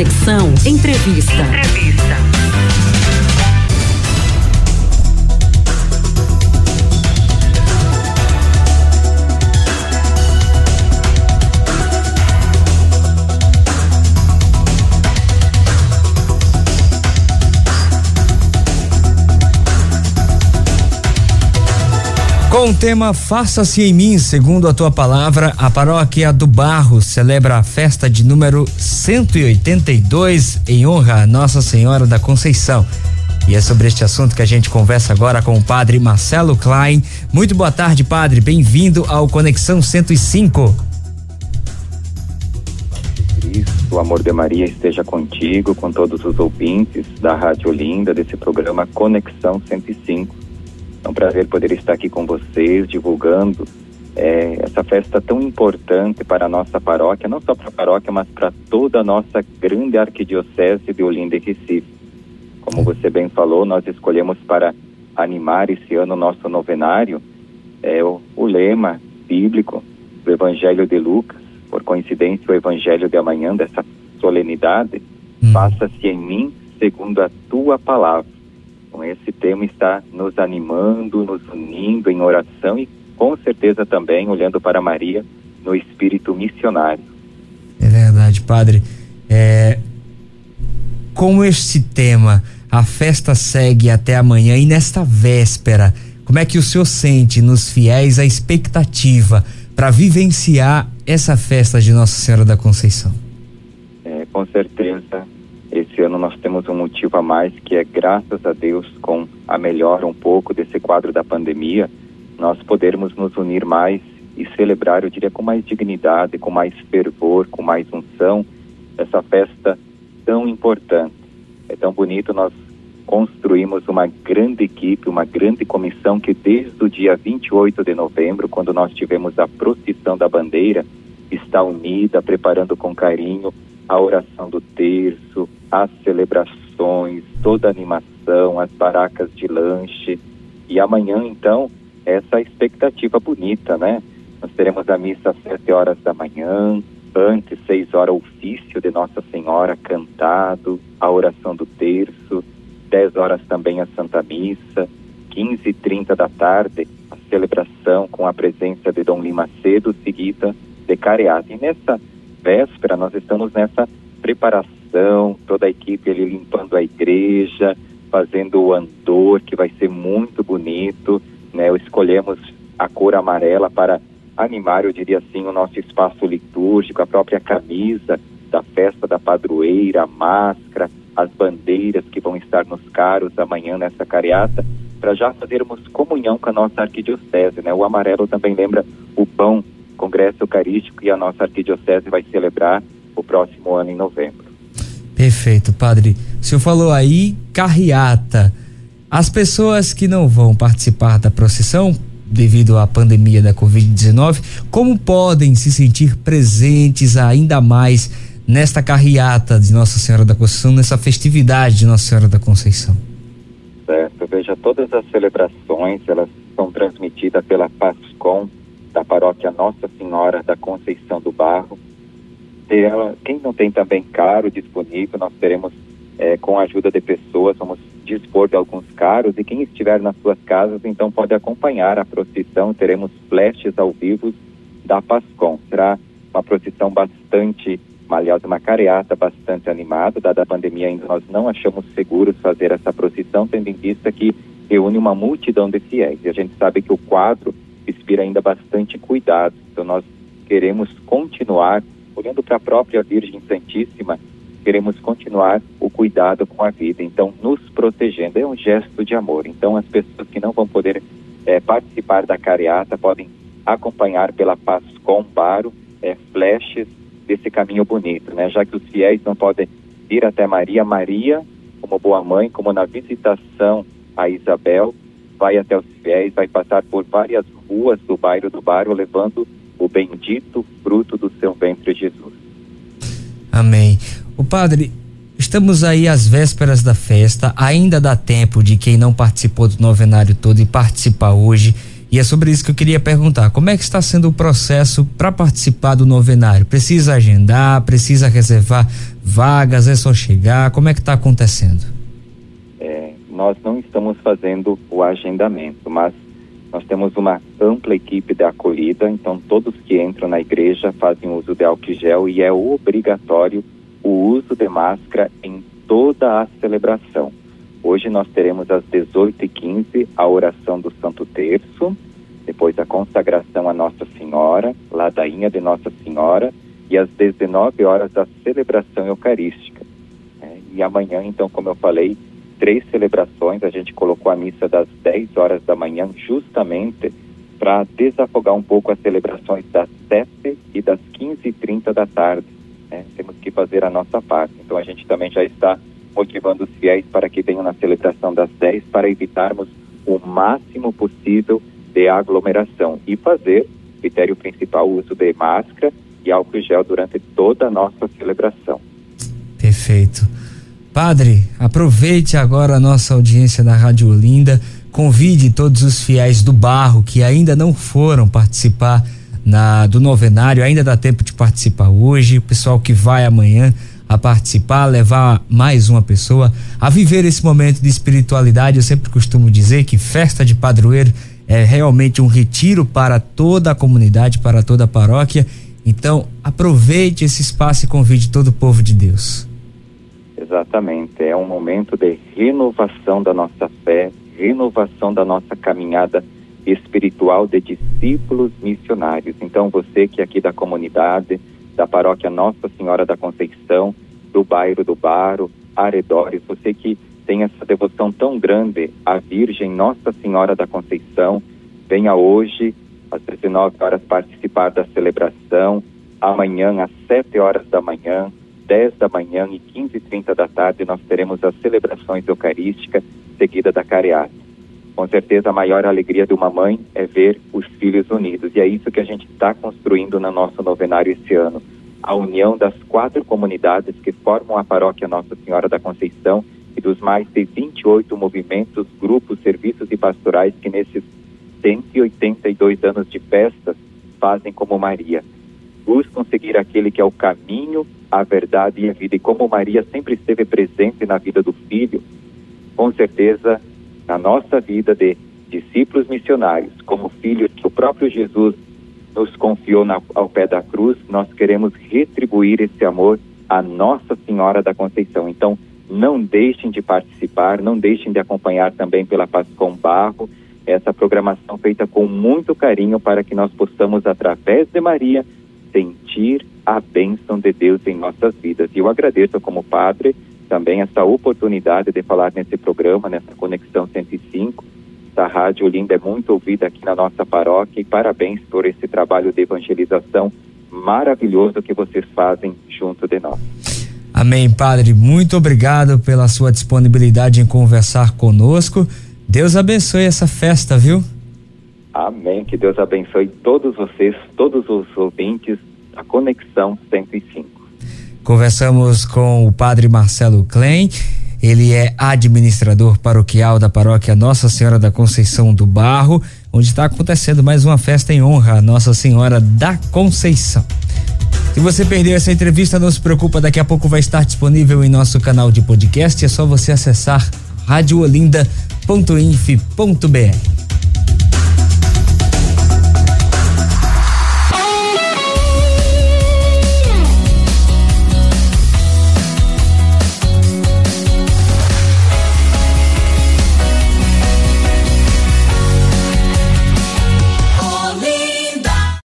Conexão Entrevista. Entrevista. Com o tema Faça-se em mim, segundo a tua palavra, a paróquia do Barro celebra a festa de número 182 em honra a Nossa Senhora da Conceição. E é sobre este assunto que a gente conversa agora com o padre Marcelo Klein. Muito boa tarde, padre. Bem-vindo ao Conexão 105. Cristo, o amor de Maria esteja contigo, com todos os ouvintes da Rádio Olinda, desse programa Conexão 105 é um prazer poder estar aqui com vocês, divulgando é, essa festa tão importante para a nossa paróquia, não só para a paróquia, mas para toda a nossa grande arquidiocese de Olinda e Recife. Como você bem falou, nós escolhemos para animar esse ano o nosso novenário é, o, o lema bíblico do Evangelho de Lucas, por coincidência, o Evangelho de amanhã, dessa solenidade, hum. faça-se em mim segundo a tua palavra. Então, esse tema está nos animando, nos unindo em oração e, com certeza, também olhando para Maria no espírito missionário. É verdade, Padre. É, com este tema, a festa segue até amanhã e nesta véspera, como é que o senhor sente nos fiéis a expectativa para vivenciar essa festa de Nossa Senhora da Conceição? É, com certeza esse ano nós temos um motivo a mais que é graças a Deus com a melhora um pouco desse quadro da pandemia, nós podermos nos unir mais e celebrar, eu diria, com mais dignidade, com mais fervor, com mais unção, essa festa tão importante. É tão bonito nós construímos uma grande equipe, uma grande comissão que desde o dia 28 de novembro, quando nós tivemos a procissão da bandeira, está unida, preparando com carinho a oração do terço, as celebrações, toda a animação, as baracas de lanche. E amanhã, então, essa expectativa bonita, né? Nós teremos a missa às sete horas da manhã, antes, seis horas, ofício de Nossa Senhora cantado, a oração do terço, dez horas também a Santa Missa, quinze e trinta da tarde, a celebração com a presença de Dom Lima Cedo, seguida de careata. E nessa véspera, nós estamos nessa preparação, toda a equipe ali limpando a igreja, fazendo o andor, que vai ser muito bonito, né? Escolhemos a cor amarela para animar, eu diria assim, o nosso espaço litúrgico, a própria camisa da festa da padroeira, a máscara, as bandeiras que vão estar nos caros amanhã nessa careata, para já fazermos comunhão com a nossa arquidiocese, né? O amarelo também lembra o pão Congresso Eucarístico e a nossa arquidiocese vai celebrar o próximo ano em novembro. Perfeito, padre. O senhor falou aí carreata. As pessoas que não vão participar da procissão devido à pandemia da Covid-19, como podem se sentir presentes ainda mais nesta carreata de Nossa Senhora da Conceição, nessa festividade de Nossa Senhora da Conceição? Certo, veja, todas as celebrações, elas são transmitidas pela PASCOM, da paróquia Nossa Senhora da Conceição do Barro. Ela, quem não tem também caro disponível, nós teremos, é, com a ajuda de pessoas, vamos dispor de alguns caros e quem estiver nas suas casas, então pode acompanhar a procissão. Teremos flashes ao vivo da Pascom. Será uma procissão bastante, aliás, uma careata bastante animada, dada a pandemia ainda nós não achamos seguros fazer essa procissão, tendo em vista que reúne uma multidão de fiéis. E a gente sabe que o quadro inspira ainda bastante cuidado. Então nós queremos continuar, olhando para a própria Virgem Santíssima, queremos continuar o cuidado com a vida. Então, nos protegendo é um gesto de amor. Então, as pessoas que não vão poder é, participar da careata podem acompanhar pela Paz com Baro é, flashes desse caminho bonito, né? Já que os fiéis não podem ir até Maria, Maria, como boa mãe, como na visitação a Isabel, vai até os fiéis, vai passar por várias ruas do bairro do Bairro, levando o bendito fruto do seu ventre, Jesus. Amém. O padre, estamos aí às vésperas da festa, ainda dá tempo de quem não participou do novenário todo e participar hoje. E é sobre isso que eu queria perguntar. Como é que está sendo o processo para participar do novenário? Precisa agendar, precisa reservar vagas, é só chegar? Como é que está acontecendo? É, nós não estamos fazendo o agendamento, mas nós temos uma ampla equipe de acolhida, então todos que entram na igreja fazem uso de álcool gel e é obrigatório o uso de máscara em toda a celebração. Hoje nós teremos às 18h15 a oração do Santo Terço, depois a consagração a Nossa Senhora, ladainha de Nossa Senhora, e às 19 horas a celebração eucarística. É, e amanhã, então, como eu falei, três celebrações, a gente colocou a missa das 10 horas da manhã justamente para desafogar um pouco as celebrações das 7 e das 15h30 da tarde. Né? Temos que fazer a nossa parte. Então a gente também já está motivando os fiéis para que venham na celebração das 10 para evitarmos o máximo possível de aglomeração e fazer, critério principal, o uso de máscara e álcool gel durante toda a nossa celebração. Perfeito. Padre, aproveite agora a nossa audiência da Rádio Olinda, convide todos os fiéis do barro que ainda não foram participar na, do novenário, ainda dá tempo de participar hoje, o pessoal que vai amanhã a participar, levar mais uma pessoa a viver esse momento de espiritualidade. Eu sempre costumo dizer que festa de padroeiro é realmente um retiro para toda a comunidade, para toda a paróquia. Então, aproveite esse espaço e convide todo o povo de Deus. Exatamente, é um momento de renovação da nossa fé, renovação da nossa caminhada espiritual de discípulos missionários. Então, você que é aqui da comunidade, da paróquia Nossa Senhora da Conceição, do bairro do Baro, arredores, você que tem essa devoção tão grande à Virgem Nossa Senhora da Conceição, venha hoje às 19 horas participar da celebração, amanhã às 7 horas da manhã, 10 da manhã e 15 e 30 da tarde nós teremos as celebrações eucarísticas seguida da careata. Com certeza a maior alegria de uma mãe é ver os filhos unidos e é isso que a gente está construindo no nosso novenário esse ano. A união das quatro comunidades que formam a paróquia Nossa Senhora da Conceição e dos mais de 28 movimentos, grupos, serviços e pastorais que nesses 182 anos de festas fazem como Maria. Buscam seguir aquele que é o caminho, a verdade e a vida. E como Maria sempre esteve presente na vida do filho, com certeza na nossa vida de discípulos missionários, como filhos que o próprio Jesus nos confiou na, ao pé da cruz, nós queremos retribuir esse amor à Nossa Senhora da Conceição. Então, não deixem de participar, não deixem de acompanhar também pela Pascom Barro essa programação feita com muito carinho para que nós possamos, através de Maria, sentir a bênção de Deus em nossas vidas. E eu agradeço como padre também essa oportunidade de falar nesse programa, nessa Conexão 105. Essa rádio linda é muito ouvida aqui na nossa paróquia e parabéns por esse trabalho de evangelização maravilhoso que vocês fazem junto de nós. Amém, Padre. Muito obrigado pela sua disponibilidade em conversar conosco. Deus abençoe essa festa, viu? Amém. Que Deus abençoe todos vocês, todos os ouvintes da Conexão 105. Conversamos com o padre Marcelo Klein. Ele é administrador paroquial da paróquia Nossa Senhora da Conceição do Barro, onde está acontecendo mais uma festa em honra a Nossa Senhora da Conceição. Se você perdeu essa entrevista, não se preocupa, daqui a pouco vai estar disponível em nosso canal de podcast. É só você acessar radioolinda.inf.br.